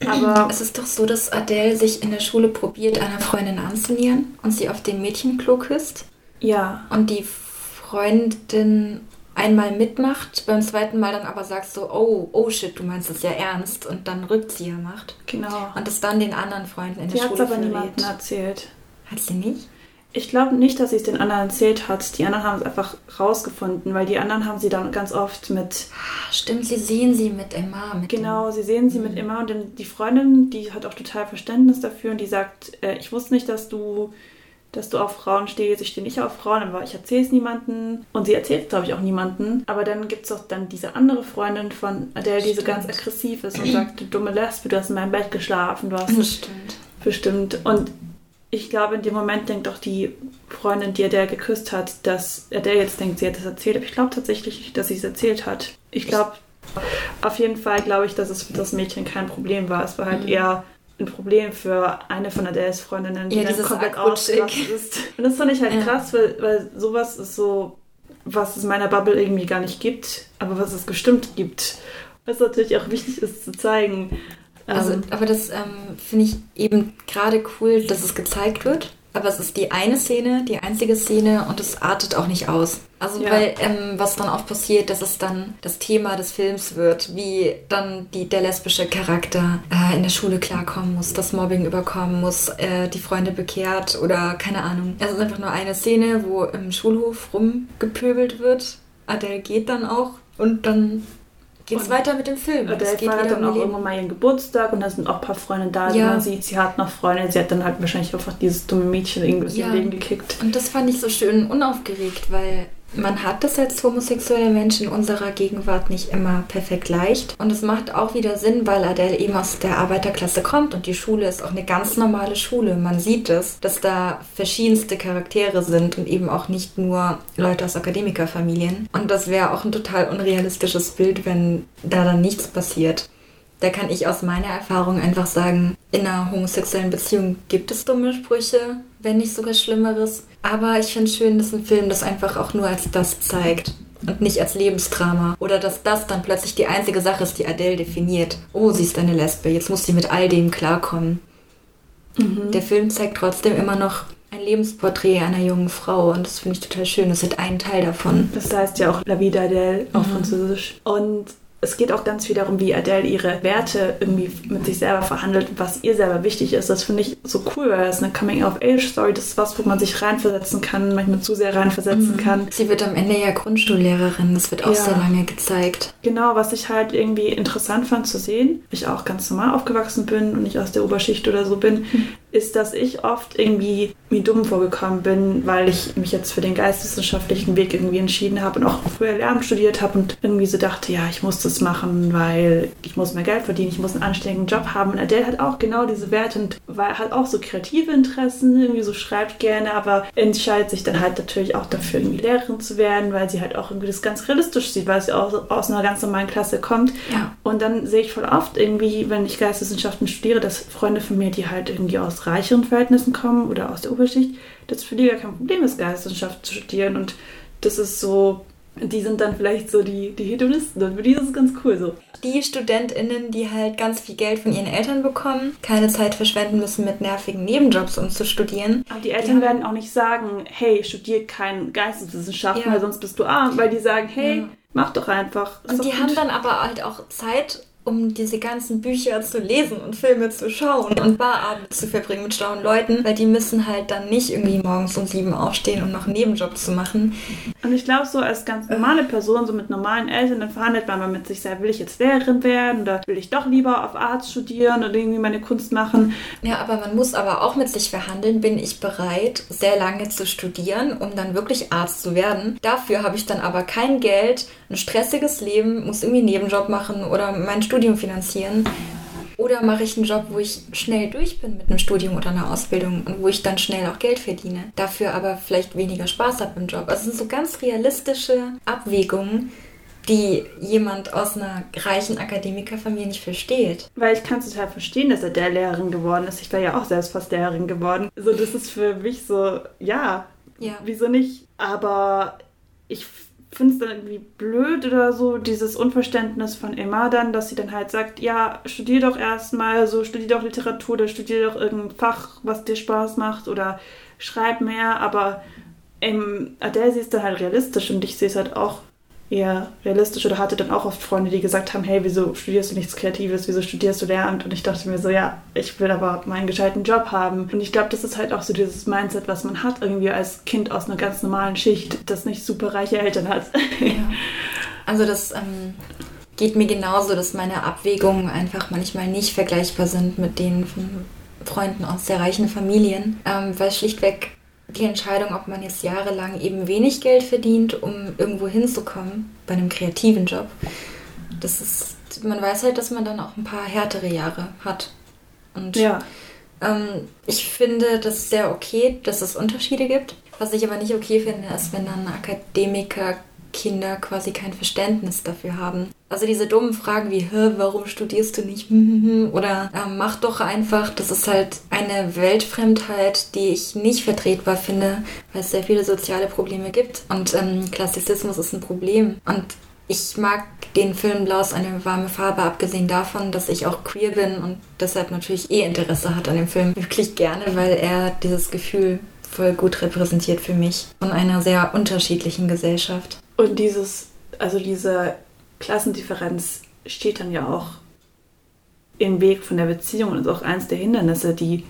Aber es ist doch so, dass Adele sich in der Schule probiert, einer Freundin anzunähern und sie auf dem Mädchenklo küsst. Ja. Und die Freundin einmal mitmacht, beim zweiten Mal dann aber sagt so, oh, oh shit, du meinst das ja ernst und dann Rückzieher macht. Genau. Und das dann den anderen Freunden in die der Schule aber niemandem erzählt. Hat sie nicht? Ich glaube nicht, dass sie es den anderen erzählt hat. Die anderen haben es einfach rausgefunden, weil die anderen haben sie dann ganz oft mit. Ah, stimmt, sie sehen sie mit Emma. Mit genau, sie sehen sie mhm. mit Emma und dann die Freundin, die hat auch total Verständnis dafür und die sagt, äh, ich wusste nicht, dass du dass du auf Frauen stehst. Ich stehe nicht auf Frauen, aber ich erzähle es niemandem. Und sie erzählt es, glaube ich, auch niemandem. Aber dann gibt es auch dann diese andere Freundin von Adele, die so ganz aggressiv ist und sagt, du dumme Lesbe, du hast in meinem Bett geschlafen, du hast... Bestimmt. Bestimmt. Und ich glaube, in dem Moment denkt auch die Freundin, die Adele geküsst hat, dass Adele jetzt denkt, sie hat es erzählt. Aber ich glaube tatsächlich nicht, dass sie es erzählt hat. Ich glaube, auf jeden Fall glaube ich, dass es für das Mädchen kein Problem war. Es war halt mhm. eher ein Problem für eine von Adele's Freundinnen, die ja, dann komplett ausgerastet ist. Und das fand ich halt ja. krass, weil, weil sowas ist so, was es in meiner Bubble irgendwie gar nicht gibt, aber was es bestimmt gibt. Was natürlich auch wichtig ist zu zeigen. Also, ähm, aber das ähm, finde ich eben gerade cool, dass es gezeigt wird. Aber es ist die eine Szene, die einzige Szene und es artet auch nicht aus. Also ja. weil ähm, was dann auch passiert, dass es dann das Thema des Films wird, wie dann die, der lesbische Charakter äh, in der Schule klarkommen muss, das Mobbing überkommen muss, äh, die Freunde bekehrt oder keine Ahnung. Es ist einfach nur eine Szene, wo im Schulhof rumgepöbelt wird. Adele geht dann auch und dann geht es weiter mit dem Film. Und der feiert dann auch irgendwann mal ihren Geburtstag und da sind auch ein paar Freunde da, die man sieht, sie hat noch Freunde, sie hat dann halt wahrscheinlich einfach dieses dumme Mädchen irgendwie aus ja. Leben gekickt. Und das fand ich so schön unaufgeregt, weil man hat das als homosexuelle Mensch in unserer Gegenwart nicht immer perfekt leicht. Und es macht auch wieder Sinn, weil Adele eben aus der Arbeiterklasse kommt und die Schule ist auch eine ganz normale Schule. Man sieht es, dass da verschiedenste Charaktere sind und eben auch nicht nur Leute aus Akademikerfamilien. Und das wäre auch ein total unrealistisches Bild, wenn da dann nichts passiert. Da kann ich aus meiner Erfahrung einfach sagen, in einer homosexuellen Beziehung gibt es dumme Sprüche, wenn nicht sogar Schlimmeres. Aber ich finde es schön, dass ein Film das einfach auch nur als das zeigt und nicht als Lebensdrama. Oder dass das dann plötzlich die einzige Sache ist, die Adele definiert. Oh, sie ist eine Lesbe, jetzt muss sie mit all dem klarkommen. Mhm. Der Film zeigt trotzdem immer noch ein Lebensporträt einer jungen Frau und das finde ich total schön. Das ist ein Teil davon. Das heißt ja auch La Vie d'Adele auf mhm. Französisch. Und es geht auch ganz viel darum, wie Adele ihre Werte irgendwie mit sich selber verhandelt, was ihr selber wichtig ist. Das finde ich so cool, weil das eine Coming-of-Age-Story das ist was, wo man sich reinversetzen kann, manchmal zu sehr reinversetzen mhm. kann. Sie wird am Ende ja Grundschullehrerin, das wird auch ja. sehr lange gezeigt. Genau, was ich halt irgendwie interessant fand zu sehen, ich auch ganz normal aufgewachsen bin und nicht aus der Oberschicht oder so bin, mhm ist, dass ich oft irgendwie mir dumm vorgekommen bin, weil ich mich jetzt für den geisteswissenschaftlichen Weg irgendwie entschieden habe und auch früher Lehramt studiert habe und irgendwie so dachte, ja, ich muss das machen, weil ich muss mehr Geld verdienen, ich muss einen anständigen Job haben. Und Adele hat auch genau diese Werte und hat auch so kreative Interessen, irgendwie so schreibt gerne, aber entscheidet sich dann halt natürlich auch dafür, irgendwie Lehrerin zu werden, weil sie halt auch irgendwie das ganz realistisch sieht, weil sie auch aus einer ganz normalen Klasse kommt. Ja. Und dann sehe ich voll oft irgendwie, wenn ich Geisteswissenschaften studiere, dass Freunde von mir, die halt irgendwie aus reicheren Verhältnissen kommen oder aus der Oberschicht, dass für die gar kein Problem ist, Geisteswissenschaft zu studieren. Und das ist so, die sind dann vielleicht so die, die Hedonisten und für die ist es ganz cool so. Die StudentInnen, die halt ganz viel Geld von ihren Eltern bekommen, keine Zeit verschwenden müssen mit nervigen Nebenjobs, um zu studieren. Aber die Eltern die werden auch nicht sagen, hey, studier kein Geisteswissenschaften, ja. weil sonst bist du arm, weil die sagen, hey, ja. mach doch einfach. und die gut. haben dann aber halt auch Zeit um diese ganzen Bücher zu lesen und Filme zu schauen und Barabend zu verbringen mit schlauen Leuten, weil die müssen halt dann nicht irgendwie morgens um sieben aufstehen und noch einen Nebenjob zu machen. Und ich glaube, so als ganz normale Person, so mit normalen Eltern, dann verhandelt man mal mit sich selbst, will ich jetzt Lehrerin werden oder will ich doch lieber auf Arzt studieren oder irgendwie meine Kunst machen. Ja, aber man muss aber auch mit sich verhandeln, bin ich bereit, sehr lange zu studieren, um dann wirklich Arzt zu werden. Dafür habe ich dann aber kein Geld, ein stressiges Leben, muss irgendwie einen Nebenjob machen oder mein Studium finanzieren? Oder mache ich einen Job, wo ich schnell durch bin mit einem Studium oder einer Ausbildung und wo ich dann schnell auch Geld verdiene, dafür aber vielleicht weniger Spaß habe im Job? Also es sind so ganz realistische Abwägungen, die jemand aus einer reichen Akademikerfamilie nicht versteht. Weil ich kann es total verstehen, dass er der Lehrerin geworden ist. Ich wäre ja auch selbst fast Lehrerin geworden. So, das ist für mich so, ja, ja. wieso nicht? Aber ich finde es dann irgendwie blöd oder so, dieses Unverständnis von Emma dann, dass sie dann halt sagt, ja, studier doch erstmal, so studier doch Literatur oder studier doch irgendein Fach, was dir Spaß macht oder schreib mehr, aber ähm, Adele sie ist dann halt realistisch und ich sehe es halt auch eher realistisch oder hatte dann auch oft Freunde, die gesagt haben, hey, wieso studierst du nichts Kreatives, wieso studierst du Lehramt? Und ich dachte mir so, ja, ich will aber meinen gescheiten Job haben. Und ich glaube, das ist halt auch so dieses Mindset, was man hat irgendwie als Kind aus einer ganz normalen Schicht, das nicht super reiche Eltern hat. Ja. Also das ähm, geht mir genauso, dass meine Abwägungen einfach manchmal nicht vergleichbar sind mit denen von Freunden aus sehr reichen Familien, ähm, weil schlichtweg die Entscheidung, ob man jetzt jahrelang eben wenig Geld verdient, um irgendwo hinzukommen, bei einem kreativen Job, das ist, man weiß halt, dass man dann auch ein paar härtere Jahre hat. Und ja. ähm, ich finde das sehr okay, dass es Unterschiede gibt. Was ich aber nicht okay finde, ist, wenn dann Akademiker Kinder quasi kein Verständnis dafür haben. Also diese dummen Fragen wie, warum studierst du nicht? Oder äh, mach doch einfach. Das ist halt eine Weltfremdheit, die ich nicht vertretbar finde, weil es sehr viele soziale Probleme gibt. Und ähm, Klassizismus ist ein Problem. Und ich mag den Film Blau ist eine warme Farbe, abgesehen davon, dass ich auch queer bin und deshalb natürlich eh Interesse hat an dem Film. Wirklich gerne, weil er dieses Gefühl voll gut repräsentiert für mich von einer sehr unterschiedlichen Gesellschaft. Und dieses, also diese Klassendifferenz steht dann ja auch im Weg von der Beziehung und ist auch eins der Hindernisse, die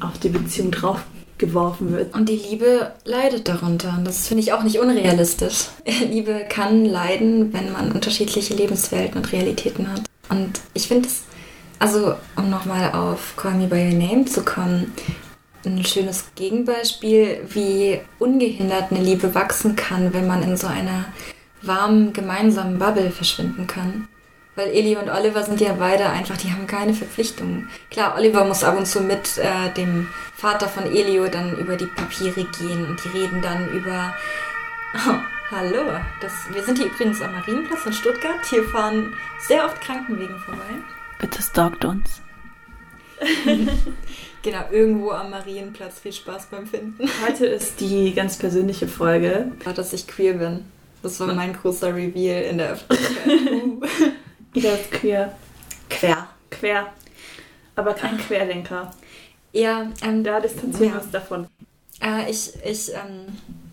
auf die Beziehung draufgeworfen wird. Und die Liebe leidet darunter. Und das finde ich auch nicht unrealistisch. Liebe kann leiden, wenn man unterschiedliche Lebenswelten und Realitäten hat. Und ich finde es, also um nochmal auf Call Me By Your Name zu kommen, ein schönes Gegenbeispiel, wie ungehindert eine Liebe wachsen kann, wenn man in so einer warmen, gemeinsamen Bubble verschwinden kann. Weil Eli und Oliver sind ja beide einfach, die haben keine Verpflichtungen. Klar, Oliver muss ab und zu mit äh, dem Vater von Elio dann über die Papiere gehen und die reden dann über. Oh, hallo, das, wir sind hier übrigens am Marienplatz in Stuttgart. Hier fahren sehr oft Krankenwegen vorbei. Bitte stalkt uns. genau, irgendwo am Marienplatz. Viel Spaß beim Finden. Heute ist die ganz persönliche Folge. Dass ich queer bin. Das war mein großer Reveal in der Öffentlichkeit. Ida ist queer. Quer. Quer. Aber kein Querdenker. Ja, ähm, da distanzieren wir uns davon. Äh, ich, ich, ähm,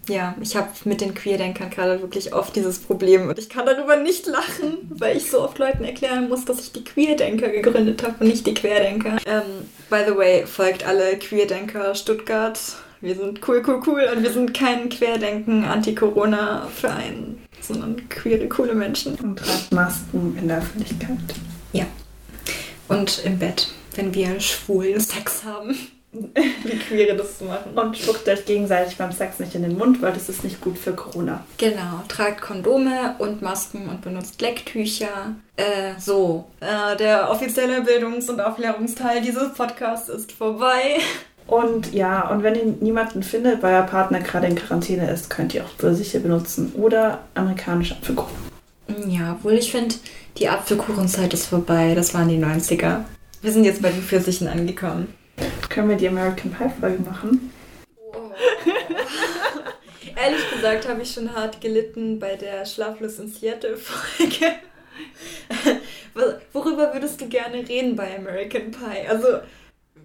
ja, ich habe mit den Queerdenkern gerade wirklich oft dieses Problem und ich kann darüber nicht lachen, weil ich so oft Leuten erklären muss, dass ich die Queerdenker gegründet habe und nicht die Querdenker. Ähm, by the way, folgt alle Queerdenker Stuttgart wir sind cool, cool, cool und wir sind kein Querdenken, Anti-Corona-Verein, sondern queere, coole Menschen. Und tragt Masken in der Öffentlichkeit. Ja. Und im Bett, wenn wir schwulen Sex haben. Wie queere das zu machen. Und spuckt euch gegenseitig beim Sex nicht in den Mund, weil das ist nicht gut für Corona. Genau, tragt Kondome und Masken und benutzt Lecktücher. Äh, so. Äh, der offizielle Bildungs- und Aufklärungsteil dieses Podcasts ist vorbei. Und ja, und wenn ihr niemanden findet, weil euer Partner gerade in Quarantäne ist, könnt ihr auch Pfirsiche benutzen oder amerikanische Apfelkuchen. Ja, obwohl ich finde, die Apfelkuchenzeit ist vorbei. Das waren die 90er. Wir sind jetzt bei den Pfirsichen angekommen. Können wir die American Pie Folge machen? Oh. Ehrlich gesagt habe ich schon hart gelitten bei der Schlaflos in Seattle Folge. Worüber würdest du gerne reden bei American Pie? Also,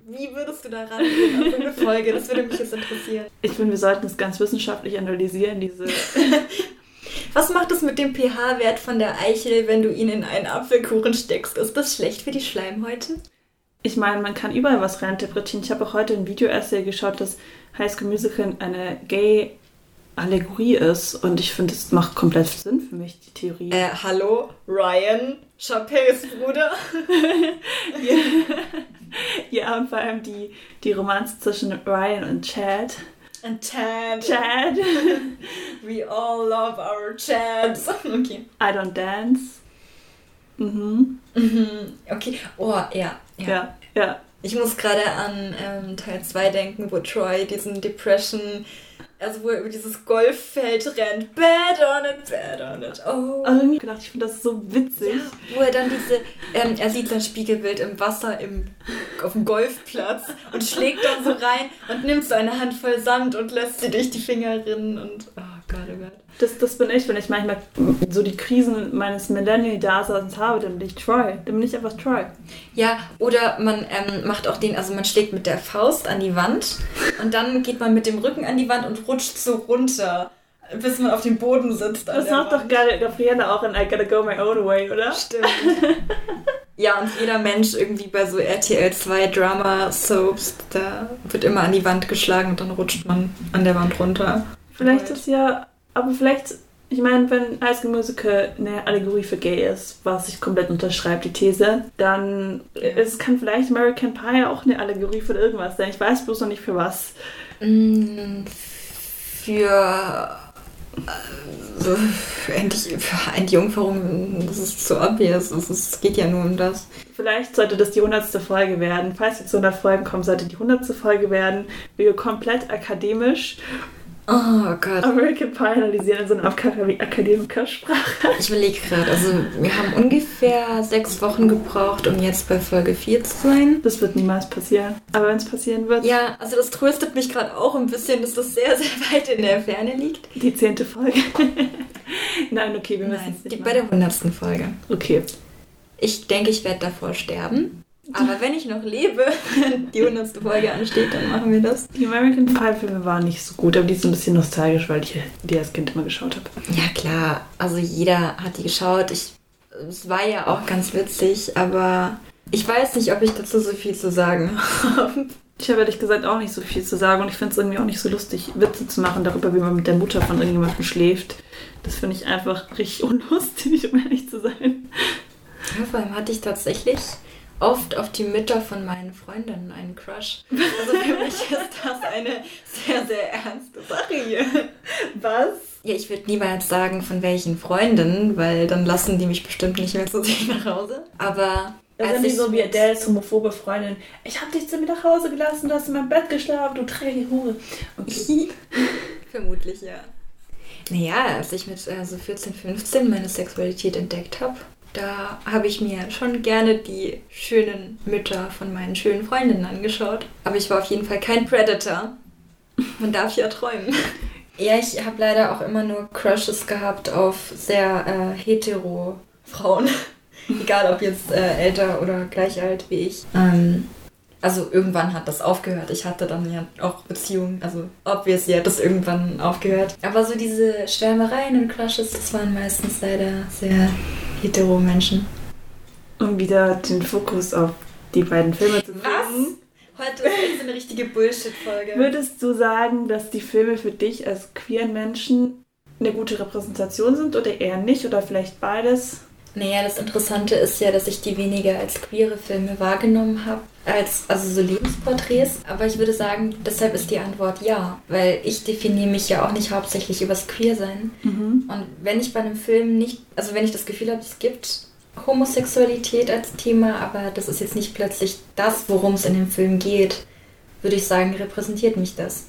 wie würdest du da rangehen auf eine Folge? Das würde mich jetzt interessieren. Ich finde, wir sollten es ganz wissenschaftlich analysieren, diese. Was macht es mit dem pH-Wert von der Eichel, wenn du ihn in einen Apfelkuchen steckst? Ist das schlecht für die Schleimhäute? Ich meine, man kann überall was reinterpretieren. Ich habe auch heute ein Video-Essay geschaut, dass High School Musical eine gay Allegorie ist und ich finde, es macht komplett Sinn für mich, die Theorie. Äh, hallo, Ryan, Chappelles Bruder. ja. ja, und vor allem die, die Romanze zwischen Ryan und Chad. Und Chad. Chad. We all love our Chads. Okay. I don't dance. Mhm. Mhm. Okay. Oh, ja. Ja, ja. ja. Ich muss gerade an ähm, Teil 2 denken, wo Troy diesen Depression also wo er über dieses Golffeld rennt. Bad on it, bad on it. Oh. Also ich gedacht, ich finde das so witzig. Ja, wo er dann diese, ähm, er sieht sein Spiegelbild im Wasser im, auf dem Golfplatz und schlägt dann so rein und nimmt so eine Handvoll Sand und lässt sie durch die Finger rinnen und oh. Das, das bin ich, wenn ich manchmal so die Krisen meines Millennial-Daseins habe, dann bin ich Troy. Dann bin ich einfach Troy. Ja, oder man ähm, macht auch den, also man schlägt mit der Faust an die Wand und dann geht man mit dem Rücken an die Wand und rutscht so runter, bis man auf dem Boden sitzt. Das macht doch Gabriele auch in I Gotta Go My Own Way, oder? Stimmt. ja, und jeder Mensch irgendwie bei so RTL 2 Drama-Soaps, da wird immer an die Wand geschlagen und dann rutscht man an der Wand runter. Vielleicht ist ja aber vielleicht, ich meine, wenn High School Musical eine Allegorie für gay ist, was ich komplett unterschreibe, die These, dann ja. es kann vielleicht American Pie auch eine Allegorie für irgendwas sein. Ich weiß bloß noch nicht für was. Mm, für äh, endlich für Entjungferung, das ist zu obvious. Es geht ja nur um das. Vielleicht sollte das die hundertste Folge werden. Falls wir zu 100 Folgen kommen, sollte die hundertste Folge werden. Wir komplett akademisch Oh Gott. American Pie analysieren in so einer Akademikersprache. Ich überlege gerade, also wir haben ungefähr sechs Wochen gebraucht, um jetzt bei Folge 4 zu sein. Das wird niemals passieren. Aber wenn es passieren wird. Ja, also das tröstet mich gerade auch ein bisschen, dass das sehr, sehr weit in der Ferne liegt. Die zehnte Folge. Nein, okay, wir müssen es nicht. Bei der hundertsten Folge. Okay. Ich denke, ich werde davor sterben. Aber wenn ich noch lebe, die 100. Folge ansteht, dann machen wir das. Die American Pie-Filme waren nicht so gut, aber die sind ein bisschen nostalgisch, weil ich die als Kind immer geschaut habe. Ja, klar. Also jeder hat die geschaut. Ich, es war ja auch ganz witzig, aber ich weiß nicht, ob ich dazu so viel zu sagen habe. Ich habe ehrlich gesagt auch nicht so viel zu sagen und ich finde es irgendwie auch nicht so lustig, Witze zu machen darüber, wie man mit der Mutter von irgendjemandem schläft. Das finde ich einfach richtig unlustig, um ehrlich zu sein. Ja, vor allem hatte ich tatsächlich oft auf die Mütter von meinen Freundinnen einen Crush. Also für mich ist das eine sehr, sehr ernste Sache hier. Was? Ja, ich würde niemals sagen, von welchen Freundinnen, weil dann lassen die mich bestimmt nicht mehr zu sich nach Hause. Aber. Das sind die so wie Adele's homophobe Freundin. Ich hab dich zu mir nach Hause gelassen, du hast in meinem Bett geschlafen, du dreckige Hure. Okay. Vermutlich, ja. Naja, als ich mit äh, so 14, 15 meine Sexualität entdeckt habe, da habe ich mir schon gerne die schönen Mütter von meinen schönen Freundinnen angeschaut. Aber ich war auf jeden Fall kein Predator. Man darf ja träumen. Ja, ich habe leider auch immer nur Crushes gehabt auf sehr äh, hetero Frauen. Egal ob jetzt äh, älter oder gleich alt wie ich. Ähm, also irgendwann hat das aufgehört. Ich hatte dann ja auch Beziehungen, also obviously hat das irgendwann aufgehört. Aber so diese Schwärmereien und Crushes, das waren meistens leider sehr hetero Menschen. Um wieder den Fokus auf die beiden Filme zu finden. Was? Heute ist eine richtige Bullshit-Folge. Würdest du sagen, dass die Filme für dich als queeren Menschen eine gute Repräsentation sind oder eher nicht oder vielleicht beides? Naja, das Interessante ist ja, dass ich die weniger als queere Filme wahrgenommen habe, als also so Lebensporträts. Aber ich würde sagen, deshalb ist die Antwort ja, weil ich definiere mich ja auch nicht hauptsächlich übers Queersein. Mhm. Und wenn ich bei einem Film nicht, also wenn ich das Gefühl habe, es gibt Homosexualität als Thema, aber das ist jetzt nicht plötzlich das, worum es in dem Film geht, würde ich sagen, repräsentiert mich das.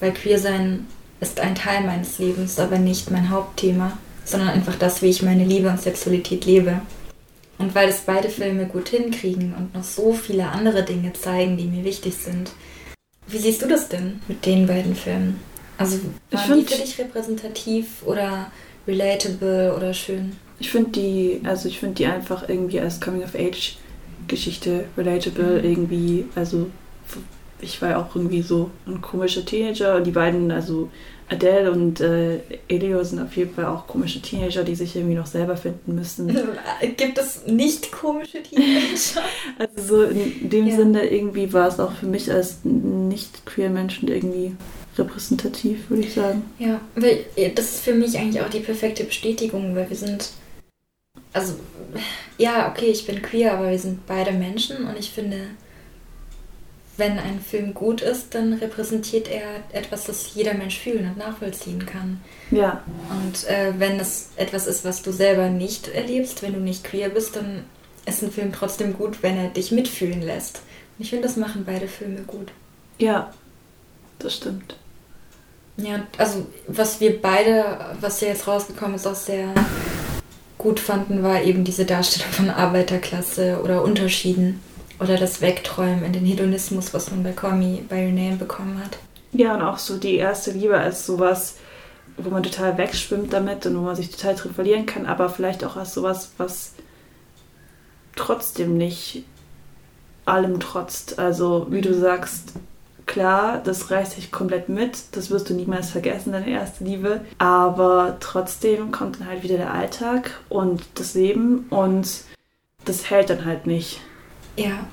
Weil Queersein ist ein Teil meines Lebens, aber nicht mein Hauptthema sondern einfach das, wie ich meine Liebe und Sexualität lebe. Und weil es beide Filme gut hinkriegen und noch so viele andere Dinge zeigen, die mir wichtig sind. Wie siehst du das denn mit den beiden Filmen? Also waren die für dich repräsentativ oder relatable oder schön? Ich finde die, also ich finde die einfach irgendwie als Coming of Age Geschichte relatable irgendwie, also ich war ja auch irgendwie so ein komischer Teenager und die beiden, also Adele und äh, Elio sind auf jeden Fall auch komische Teenager, die sich irgendwie noch selber finden müssen. Gibt es nicht komische Teenager? also so in dem ja. Sinne irgendwie war es auch für mich als nicht queer Menschen irgendwie repräsentativ, würde ich sagen. Ja, weil das ist für mich eigentlich auch die perfekte Bestätigung, weil wir sind also ja, okay, ich bin queer, aber wir sind beide Menschen und ich finde wenn ein Film gut ist, dann repräsentiert er etwas, das jeder Mensch fühlen und nachvollziehen kann. Ja. Und äh, wenn es etwas ist, was du selber nicht erlebst, wenn du nicht queer bist, dann ist ein Film trotzdem gut, wenn er dich mitfühlen lässt. Und ich finde, das machen beide Filme gut. Ja, das stimmt. Ja, also was wir beide, was ja jetzt rausgekommen ist, auch sehr gut fanden, war eben diese Darstellung von Arbeiterklasse oder Unterschieden oder das Wegträumen in den Hedonismus, was man bei Call Me By Your Name bekommen hat. Ja, und auch so die erste Liebe als sowas, wo man total wegschwimmt damit und wo man sich total drin verlieren kann, aber vielleicht auch als sowas, was trotzdem nicht allem trotzt. Also, wie du sagst, klar, das reißt dich komplett mit, das wirst du niemals vergessen, deine erste Liebe, aber trotzdem kommt dann halt wieder der Alltag und das Leben und das hält dann halt nicht. Ja,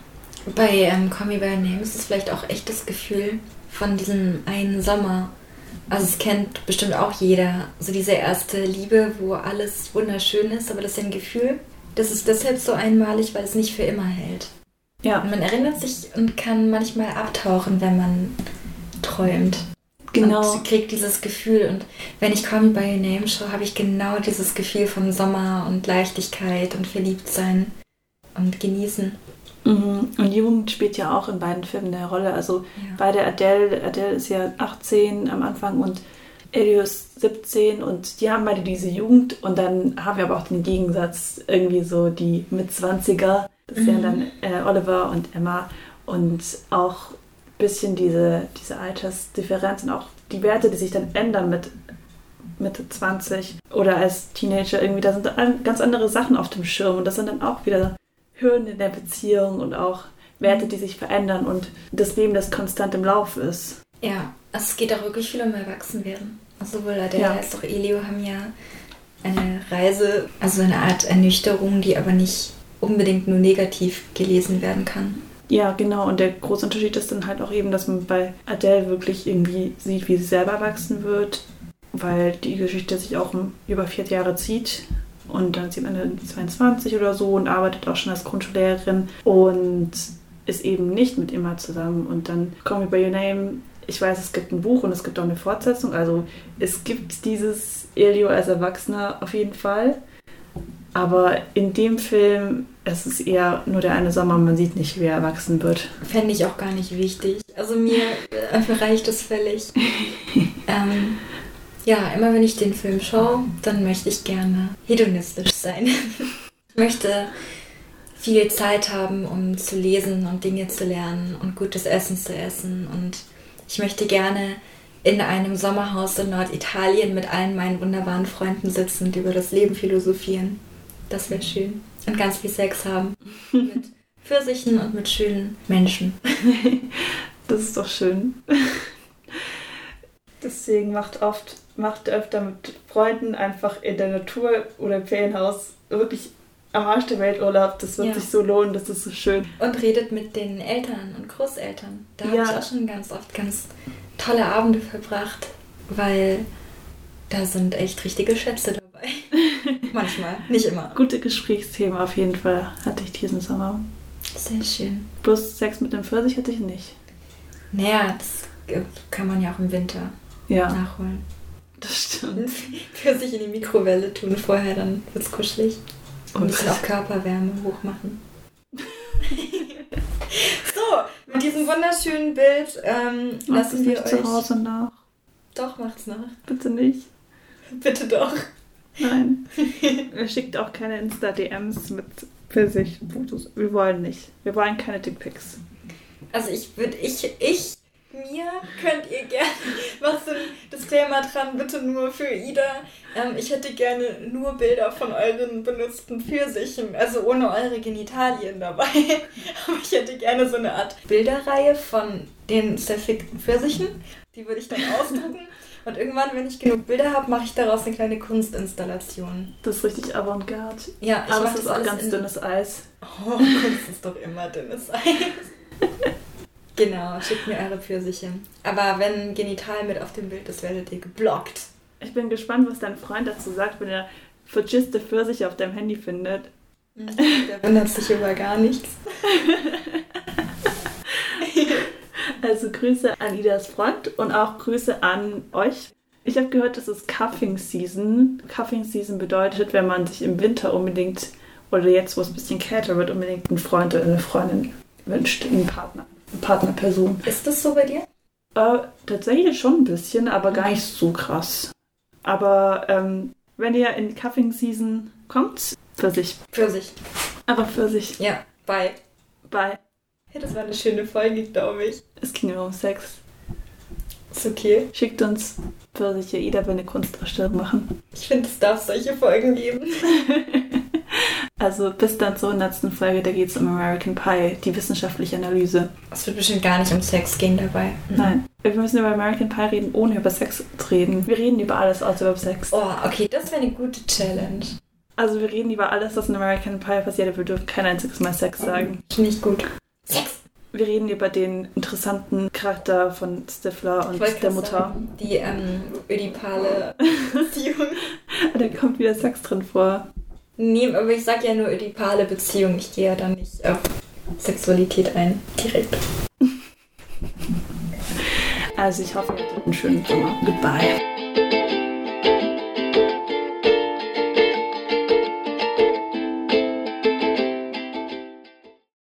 bei ähm, Call Me By Your Name ist es vielleicht auch echt das Gefühl von diesem einen Sommer. Also es kennt bestimmt auch jeder, so diese erste Liebe, wo alles wunderschön ist, aber das ist ein Gefühl, das ist deshalb so einmalig, weil es nicht für immer hält. Ja. Und man erinnert sich und kann manchmal abtauchen, wenn man träumt. Genau. Und kriegt dieses Gefühl. Und wenn ich Call Me By Your Name schaue, habe ich genau dieses Gefühl von Sommer und Leichtigkeit und Verliebtsein und Genießen. Mhm. Und Jugend spielt ja auch in beiden Filmen eine Rolle. Also ja. bei der Adele, Adele ist ja 18 am Anfang und Elios 17 und die haben beide diese Jugend und dann haben wir aber auch den Gegensatz, irgendwie so die Mitzwanziger. Das wären dann Mhm. äh, Oliver und Emma und auch ein bisschen diese, diese Altersdifferenz und auch die Werte, die sich dann ändern mit Mitte 20 oder als Teenager irgendwie, da sind an- ganz andere Sachen auf dem Schirm und das sind dann auch wieder Hürden in der Beziehung und auch Werte, die sich verändern und das Leben, das konstant im Lauf ist. Ja, also es geht auch wirklich viel um Erwachsenwerden. Also sowohl Adele Ja. als auch Elio haben ja eine Reise, also eine Art Ernüchterung, die aber nicht unbedingt nur negativ gelesen werden kann. Ja, genau. Und der große Unterschied ist dann halt auch eben, dass man bei Adele wirklich irgendwie sieht, wie sie selber erwachsen wird, weil die Geschichte sich auch über vier Jahre zieht. Und dann ist sie am Ende 22 oder so und arbeitet auch schon als Grundschullehrerin und ist eben nicht mit Emma zusammen. Und dann Call Me By Your Name. Ich weiß, es gibt ein Buch und es gibt auch eine Fortsetzung. Also es gibt dieses Elio als Erwachsener auf jeden Fall. Aber in dem Film, es ist eher nur der eine Sommer, man sieht nicht, wie er erwachsen wird. Fände ich auch gar nicht wichtig. Also mir äh, reicht es völlig. ähm, ja, immer wenn ich den Film schaue, dann möchte ich gerne hedonistisch sein. ich möchte viel Zeit haben, um zu lesen und Dinge zu lernen und gutes Essen zu essen. Und ich möchte gerne in einem Sommerhaus in Norditalien mit allen meinen wunderbaren Freunden sitzen und über das Leben philosophieren. Das wäre schön. Und ganz viel Sex haben. Mit Pfirsichen und mit schönen Menschen. Das ist doch schön. Deswegen macht oft, macht öfter mit Freunden einfach in der Natur oder im Ferienhaus wirklich am Arsch der Welt Urlaub. Das wird Ja. sich so lohnen, das ist so schön. Und redet mit den Eltern und Großeltern. Da habe Ja. ich auch schon ganz oft ganz tolle Abende verbracht, weil da sind echt richtige Schätze dabei. Manchmal, nicht immer. Gute Gesprächsthemen auf jeden Fall hatte ich diesen Sommer. Sehr schön. Bloß Sex mit dem Pfirsich hatte ich nicht. Naja, das kann man ja auch im Winter Ja, nachholen. Das stimmt. Für sich in die Mikrowelle tun vorher, dann wird's kuschelig. Und ein bisschen auch Körperwärme hochmachen. so, mit diesem wunderschönen Bild ähm, lassen es wir nicht euch. zu Hause nach. Doch, macht's nach. Bitte nicht. Bitte doch. Nein. Er schickt auch keine Insta-DMs mit Pfirsich-Fotos. Wir wollen nicht. Wir wollen keine Dickpics. Also ich würde, ich, ich, mir könnt ihr gerne, mach so ein Disclaimer dran, bitte nur für Ida. Ähm, ich hätte gerne nur Bilder von euren benutzten Pfirsichen, also ohne eure Genitalien dabei. Aber ich hätte gerne so eine Art Bilderreihe von den zerfickten Pfirsichen. Die würde ich dann ausdrucken. Und irgendwann, wenn ich genug Bilder habe, mache ich daraus eine kleine Kunstinstallation. Das ist richtig Avantgarde. Ja, ich Aber es ist das auch ganz dünnes Eis. Oh, Kunst ist doch immer dünnes Eis. genau, schickt mir eure Pfirsiche. Aber wenn Genital mit auf dem Bild ist, werdet ihr geblockt. Ich bin gespannt, was dein Freund dazu sagt, wenn er vergisste Pfirsiche auf deinem Handy findet. Der wundert sich über gar nichts. Also Grüße an Idas Freund und auch Grüße an euch. Ich habe gehört, das ist Cuffing Season. Cuffing Season bedeutet, wenn man sich im Winter unbedingt oder jetzt, wo es ein bisschen kälter wird, unbedingt einen Freund oder eine Freundin wünscht, einen Partner, Partnerperson. Ist das so bei dir? Äh, tatsächlich schon ein bisschen, aber gar nicht so krass. Aber ähm, wenn ihr in Cuffing Season kommt, Pfirsich. Pfirsich. Aber Pfirsich. Ja, bye. Bye. Hey, das war eine schöne Folge, glaube ich. Es ging nur um Sex. Ist okay. Schickt uns Pfirsiche. Ida will eine Kunstausstellung machen. Ich finde, es darf solche Folgen geben. Also bis dann zur 100. Folge, da geht es um American Pie, die wissenschaftliche Analyse. Es wird bestimmt gar nicht um Sex gehen dabei. Nein, wir müssen über American Pie reden, ohne über Sex zu reden. Wir reden über alles außer über Sex. Oh, okay, das wäre eine gute Challenge. Also wir reden über alles, was in American Pie passiert, aber wir dürfen kein einziges Mal Sex sagen. Finde ich gut. Sex! Wir reden über den interessanten Charakter von Stifler und der Mutter. sagen, Die ähm, ödipale Beziehung. Da kommt wieder Sex drin vor. Nee, aber ich sag ja nur ödipale Beziehung. Ich gehe ja dann nicht auf Sexualität ein. Direkt. Also ich hoffe, ihr hattet einen schönen Sommer. Goodbye.